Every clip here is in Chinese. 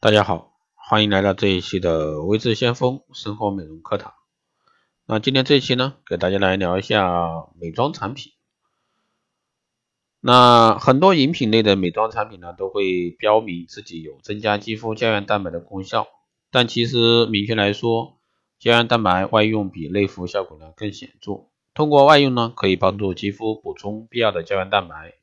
大家好，欢迎来到这一期的微智先锋生活美容课堂。那今天这一期呢，给大家来聊一下美妆产品。那很多饮品类的美妆产品呢，都会标明自己有增加肌肤胶原蛋白的功效，但其实明确来说，胶原蛋白外用比内服效果呢更显著。通过外用呢，可以帮助肌肤补充必要的胶原蛋白，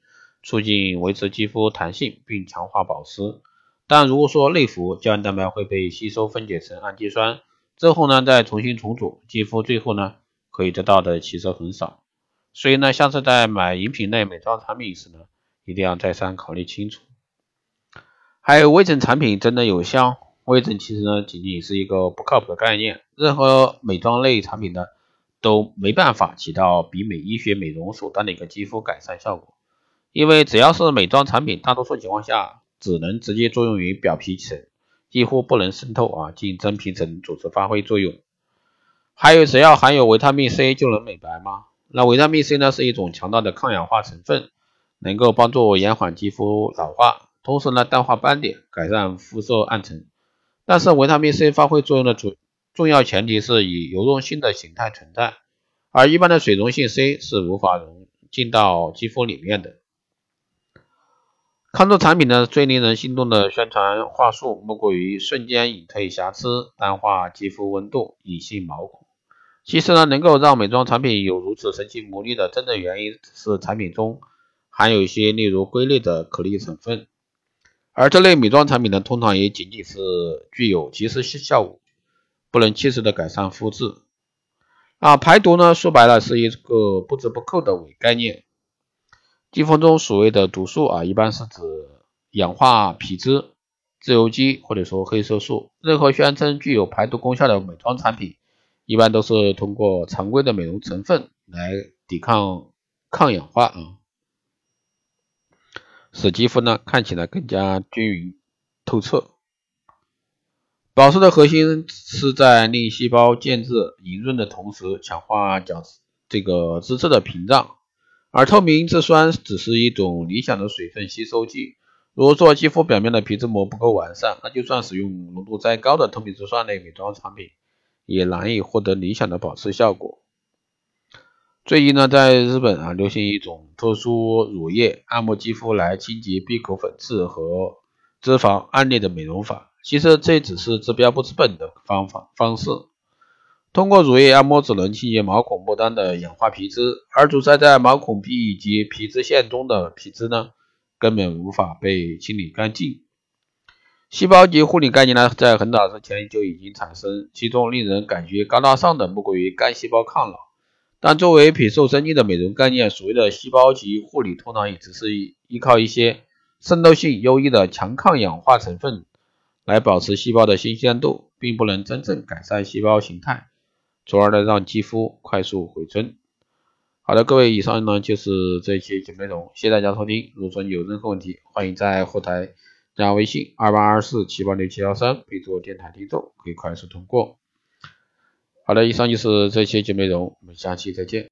促进维持肌肤弹性并强化保湿。但如果说内服胶原蛋白会被吸收分解成氨基酸之后呢，再重新重组，肌肤最后呢可以得到的其实很少。所以呢，下次在买饮品类美妆产品时呢，一定要再三考虑清楚。还有微整产品真的有效？微整其实呢仅仅是一个不靠谱的概念，任何美妆类产品呢都没办法起到比美医学美容手段的一个肌肤改善效果，因为只要是美妆产品，大多数情况下。只能直接作用于表皮层，几乎不能渗透啊进真皮层组织发挥作用。还有，只要含有维他命 C 就能美白吗？那维他命 C 呢是一种强大的抗氧化成分，能够帮助延缓肌肤老化，同时呢淡化斑点，改善肤色暗沉。但是维他命 C 发挥作用的主重要前提是以油溶性的形态存在，而一般的水溶性 C 是无法融进到肌肤里面的。康州产品呢，最令人心动的宣传话术莫过于瞬间隐退瑕疵、淡化肌肤温度、隐性毛孔。其实呢，能够让美妆产品有如此神奇魔力的真正原因是产品中含有一些例如硅类的颗粒成分，而这类美妆产品呢，通常也仅仅是具有即时性效果，不能及时的改善肤质。啊，排毒呢，说白了是一个不折不扣的伪概念。肌肤中所谓的毒素啊，一般是指氧化皮脂、自由基或者说黑色素。任何宣称具有排毒功效的美妆产品，一般都是通过常规的美容成分来抵抗抗氧化啊，使肌肤呢看起来更加均匀透彻。保湿的核心是在令细胞建制莹润的同时，强化角这个脂质的屏障。而透明质酸只是一种理想的水分吸收剂。如果说肌肤表面的皮脂膜不够完善，那就算使用浓度再高的透明质酸类美妆产品，也难以获得理想的保湿效果。最近呢，在日本啊，流行一种特殊乳液按摩肌肤来清洁闭口粉刺和脂肪暗裂的美容法。其实这只是治标不治本的方法方式。通过乳液按摩只能清洁毛孔末端的氧化皮脂，而阻塞在毛孔壁以及皮脂腺中的皮脂呢，根本无法被清理干净。细胞级护理概念呢，在很早之前就已经产生，其中令人感觉高大上的莫过于干细胞抗老。但作为品瘦身精的美容概念，所谓的细胞级护理通常也只是依靠一些渗透性优异的强抗氧化成分来保持细胞的新鲜度，并不能真正改善细胞形态。从而呢，让肌肤快速回春。好的，各位，以上呢就是这一期节目内容，谢谢大家收听。如果说你有任何问题，欢迎在后台加微信二八二四七八六七幺三，备注电台听众，可以快速通过。好的，以上就是这期节目内容，我们下期再见。